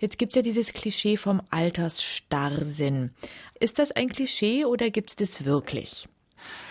Jetzt gibt es ja dieses Klischee vom Altersstarrsinn. Ist das ein Klischee oder gibt es das wirklich?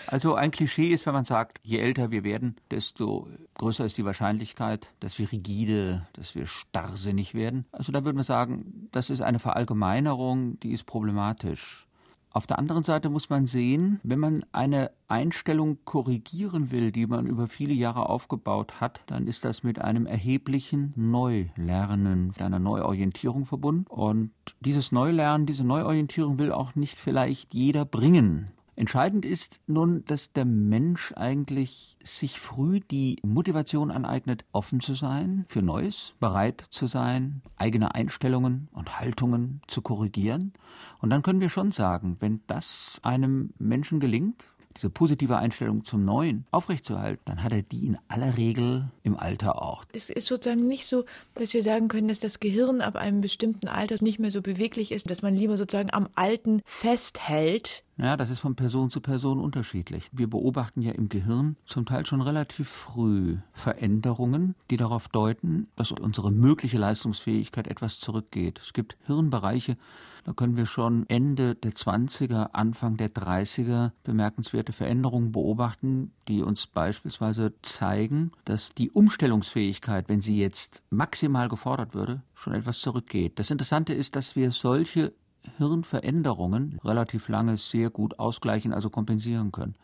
Also ein Klischee ist, wenn man sagt, je älter wir werden, desto größer ist die Wahrscheinlichkeit, dass wir rigide, dass wir starrsinnig werden. Also da würden wir sagen, das ist eine Verallgemeinerung, die ist problematisch. Auf der anderen Seite muss man sehen, wenn man eine Einstellung korrigieren will, die man über viele Jahre aufgebaut hat, dann ist das mit einem erheblichen Neulernen, mit einer Neuorientierung verbunden. Und dieses Neulernen, diese Neuorientierung will auch nicht vielleicht jeder bringen. Entscheidend ist nun, dass der Mensch eigentlich sich früh die Motivation aneignet, offen zu sein für Neues, bereit zu sein, eigene Einstellungen und Haltungen zu korrigieren. Und dann können wir schon sagen, wenn das einem Menschen gelingt, diese positive Einstellung zum Neuen aufrechtzuerhalten, dann hat er die in aller Regel im Alter auch. Es ist sozusagen nicht so, dass wir sagen können, dass das Gehirn ab einem bestimmten Alter nicht mehr so beweglich ist, dass man lieber sozusagen am Alten festhält, ja, das ist von Person zu Person unterschiedlich. Wir beobachten ja im Gehirn zum Teil schon relativ früh Veränderungen, die darauf deuten, dass unsere mögliche Leistungsfähigkeit etwas zurückgeht. Es gibt Hirnbereiche, da können wir schon Ende der 20er, Anfang der 30er bemerkenswerte Veränderungen beobachten, die uns beispielsweise zeigen, dass die Umstellungsfähigkeit, wenn sie jetzt maximal gefordert würde, schon etwas zurückgeht. Das Interessante ist, dass wir solche Hirnveränderungen relativ lange sehr gut ausgleichen, also kompensieren können.